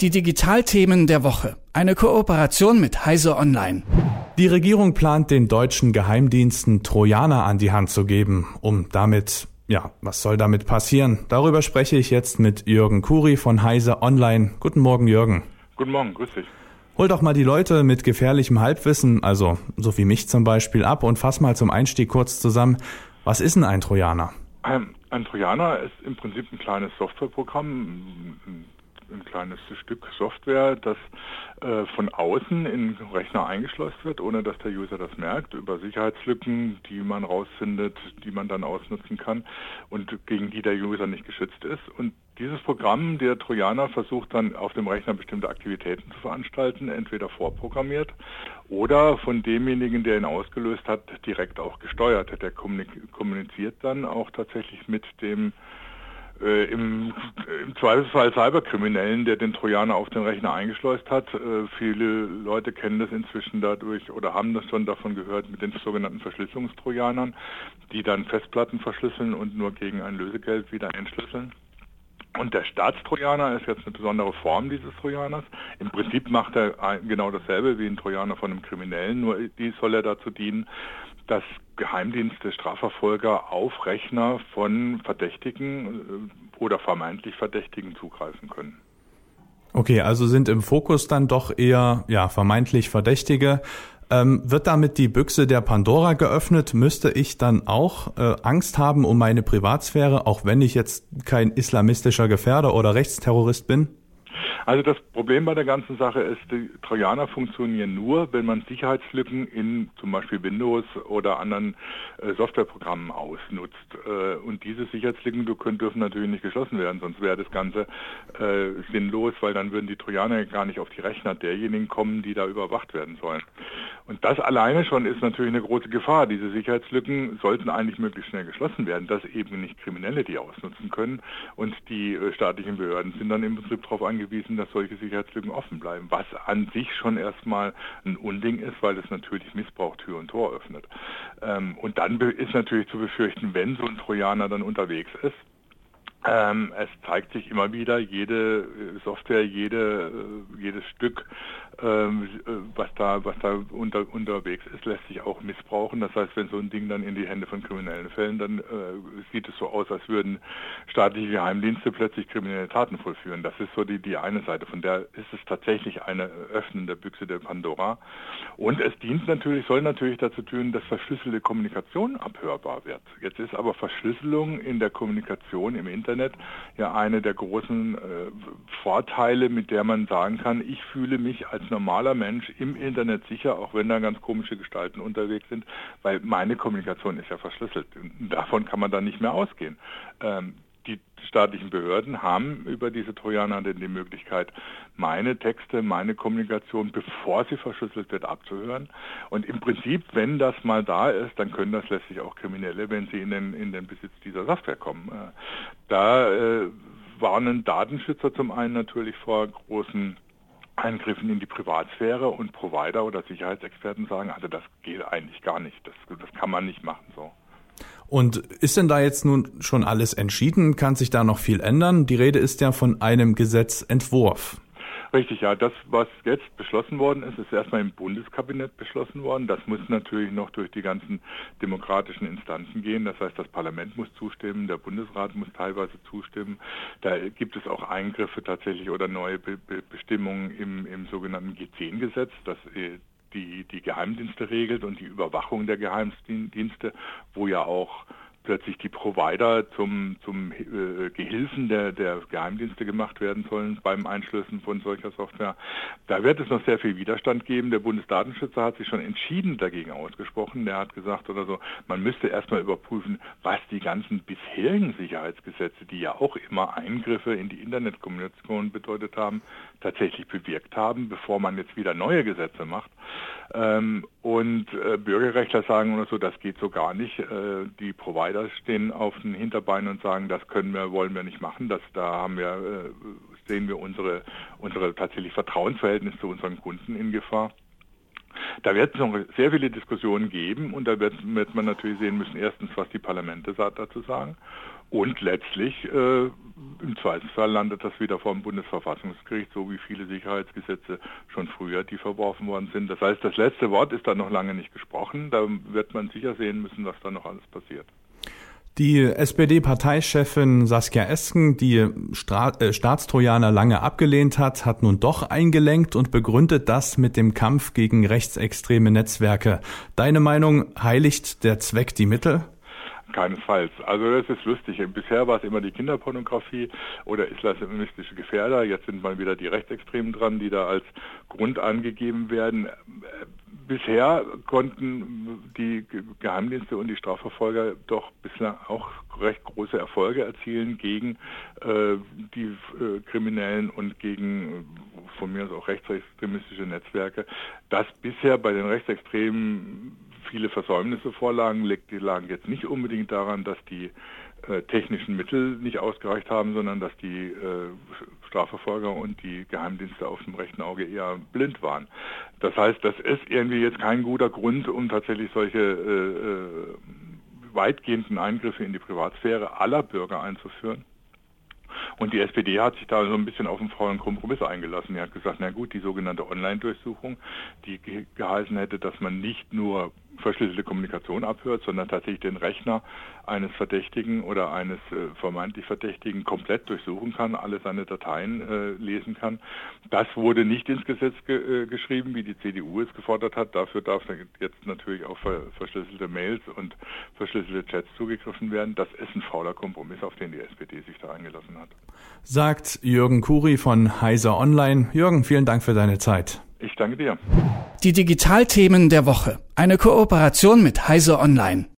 Die Digitalthemen der Woche. Eine Kooperation mit Heise Online. Die Regierung plant den deutschen Geheimdiensten Trojaner an die Hand zu geben, um damit ja, was soll damit passieren? Darüber spreche ich jetzt mit Jürgen Kuri von Heise Online. Guten Morgen, Jürgen. Guten Morgen, grüß dich. Hol doch mal die Leute mit gefährlichem Halbwissen, also so wie mich zum Beispiel, ab und fass mal zum Einstieg kurz zusammen. Was ist denn ein Trojaner? Ein, ein Trojaner ist im Prinzip ein kleines Softwareprogramm, ein kleines Stück Software, das äh, von außen in den Rechner eingeschleust wird, ohne dass der User das merkt, über Sicherheitslücken, die man rausfindet, die man dann ausnutzen kann und gegen die der User nicht geschützt ist. Und dieses Programm, der Trojaner, versucht dann auf dem Rechner bestimmte Aktivitäten zu veranstalten, entweder vorprogrammiert oder von demjenigen, der ihn ausgelöst hat, direkt auch gesteuert. Der kommuniziert dann auch tatsächlich mit dem äh, im, im Zweifelsfall Cyberkriminellen, der den Trojaner auf den Rechner eingeschleust hat. Äh, viele Leute kennen das inzwischen dadurch oder haben das schon davon gehört mit den sogenannten Verschlüsselungstrojanern, die dann Festplatten verschlüsseln und nur gegen ein Lösegeld wieder entschlüsseln. Und der Staatstrojaner ist jetzt eine besondere Form dieses Trojaners. Im Prinzip macht er genau dasselbe wie ein Trojaner von einem Kriminellen, nur die soll er dazu dienen, dass Geheimdienste, Strafverfolger auf Rechner von Verdächtigen äh, oder vermeintlich Verdächtigen zugreifen können. Okay, also sind im Fokus dann doch eher ja vermeintlich Verdächtige. Ähm, wird damit die Büchse der Pandora geöffnet? Müsste ich dann auch äh, Angst haben um meine Privatsphäre, auch wenn ich jetzt kein islamistischer Gefährder oder Rechtsterrorist bin? Also das Problem bei der ganzen Sache ist, die Trojaner funktionieren nur, wenn man Sicherheitslücken in zum Beispiel Windows oder anderen äh, Softwareprogrammen ausnutzt. Äh, und diese Sicherheitslücken können, dürfen natürlich nicht geschlossen werden, sonst wäre das Ganze äh, sinnlos, weil dann würden die Trojaner gar nicht auf die Rechner derjenigen kommen, die da überwacht werden sollen. Und das alleine schon ist natürlich eine große Gefahr. Diese Sicherheitslücken sollten eigentlich möglichst schnell geschlossen werden, dass eben nicht Kriminelle die ausnutzen können. Und die äh, staatlichen Behörden sind dann im Prinzip darauf angewiesen, dass solche Sicherheitslücken offen bleiben, was an sich schon erstmal ein Unding ist, weil es natürlich Missbrauch Tür und Tor öffnet. Ähm, und dann ist natürlich zu befürchten, wenn so ein Trojaner dann unterwegs ist, ähm, es zeigt sich immer wieder, jede äh, Software, jede, äh, jedes Stück, ähm, äh, was da, was da unter, unterwegs ist, lässt sich auch missbrauchen. Das heißt, wenn so ein Ding dann in die Hände von Kriminellen fällt, dann äh, sieht es so aus, als würden staatliche Geheimdienste plötzlich kriminelle Taten vollführen. Das ist so die, die eine Seite. Von der ist es tatsächlich eine Öffnen der Büchse der Pandora. Und es dient natürlich, soll natürlich dazu tun, dass verschlüsselte Kommunikation abhörbar wird. Jetzt ist aber Verschlüsselung in der Kommunikation im Internet Internet ja eine der großen äh, Vorteile, mit der man sagen kann, ich fühle mich als normaler Mensch im Internet sicher, auch wenn da ganz komische Gestalten unterwegs sind, weil meine Kommunikation ist ja verschlüsselt. Davon kann man dann nicht mehr ausgehen. Ähm, die staatlichen Behörden haben über diese Trojaner denn die Möglichkeit, meine Texte, meine Kommunikation, bevor sie verschlüsselt wird, abzuhören. Und im Prinzip, wenn das mal da ist, dann können das letztlich auch Kriminelle, wenn sie in den, in den Besitz dieser Software kommen. Äh, da äh, warnen Datenschützer zum einen natürlich vor großen Eingriffen in die Privatsphäre und Provider oder Sicherheitsexperten sagen, also das geht eigentlich gar nicht, das, das kann man nicht machen so. Und ist denn da jetzt nun schon alles entschieden? Kann sich da noch viel ändern? Die Rede ist ja von einem Gesetzentwurf. Richtig, ja. Das, was jetzt beschlossen worden ist, ist erstmal im Bundeskabinett beschlossen worden. Das muss natürlich noch durch die ganzen demokratischen Instanzen gehen. Das heißt, das Parlament muss zustimmen, der Bundesrat muss teilweise zustimmen. Da gibt es auch Eingriffe tatsächlich oder neue Be Be Bestimmungen im, im sogenannten G10-Gesetz, das äh, die, die Geheimdienste regelt und die Überwachung der Geheimdienste, wo ja auch plötzlich die Provider zum, zum äh, Gehilfen der, der Geheimdienste gemacht werden sollen beim Einschlüssen von solcher Software. Da wird es noch sehr viel Widerstand geben. Der Bundesdatenschützer hat sich schon entschieden dagegen ausgesprochen. Der hat gesagt oder so, man müsste erstmal überprüfen, was die ganzen bisherigen Sicherheitsgesetze, die ja auch immer Eingriffe in die Internetkommunikation bedeutet haben, tatsächlich bewirkt haben, bevor man jetzt wieder neue Gesetze macht. Ähm, und äh, Bürgerrechtler sagen oder so, das geht so gar nicht. Äh, die Provider stehen auf den Hinterbeinen und sagen, das können wir, wollen wir nicht machen. Das, da haben wir, äh, sehen wir unsere, unsere tatsächlich Vertrauensverhältnis zu unseren Kunden in Gefahr. Da wird es noch sehr viele Diskussionen geben und da wird, wird man natürlich sehen müssen, erstens, was die Parlamente dazu sagen und letztlich äh, im Zweifelsfall landet das wieder vor dem Bundesverfassungsgericht, so wie viele Sicherheitsgesetze schon früher, die verworfen worden sind. Das heißt, das letzte Wort ist da noch lange nicht gesprochen. Da wird man sicher sehen müssen, was da noch alles passiert. Die SPD-Parteichefin Saskia Esken, die Stra äh, Staatstrojaner lange abgelehnt hat, hat nun doch eingelenkt und begründet das mit dem Kampf gegen rechtsextreme Netzwerke. Deine Meinung, heiligt der Zweck die Mittel? Keinesfalls. Also das ist lustig. Bisher war es immer die Kinderpornografie oder islamistische Gefährder. Jetzt sind mal wieder die Rechtsextremen dran, die da als Grund angegeben werden. Bisher konnten die Geheimdienste und die Strafverfolger doch bislang auch recht große Erfolge erzielen gegen äh, die äh, Kriminellen und gegen von mir aus auch rechtsextremistische Netzwerke. Das bisher bei den Rechtsextremen viele Versäumnisse vorlagen, die lagen jetzt nicht unbedingt daran, dass die äh, technischen Mittel nicht ausgereicht haben, sondern dass die äh, Strafverfolger und die Geheimdienste auf dem rechten Auge eher blind waren. Das heißt, das ist irgendwie jetzt kein guter Grund, um tatsächlich solche äh, äh weitgehenden Eingriffe in die Privatsphäre aller Bürger einzuführen. Und die SPD hat sich da so ein bisschen auf einen faulen Kompromiss eingelassen. Die hat gesagt, na gut, die sogenannte Online-Durchsuchung, die geheißen hätte, dass man nicht nur verschlüsselte Kommunikation abhört, sondern tatsächlich den Rechner eines Verdächtigen oder eines äh, vermeintlich Verdächtigen komplett durchsuchen kann, alle seine Dateien äh, lesen kann. Das wurde nicht ins Gesetz ge äh, geschrieben, wie die CDU es gefordert hat. Dafür darf jetzt natürlich auf ver verschlüsselte Mails und verschlüsselte Chats zugegriffen werden. Das ist ein fauler Kompromiss, auf den die SPD sich da eingelassen hat. Sagt Jürgen Kuri von Heiser Online. Jürgen, vielen Dank für deine Zeit. Ich danke dir. Die Digitalthemen der Woche. Eine Kooperation mit Heise Online.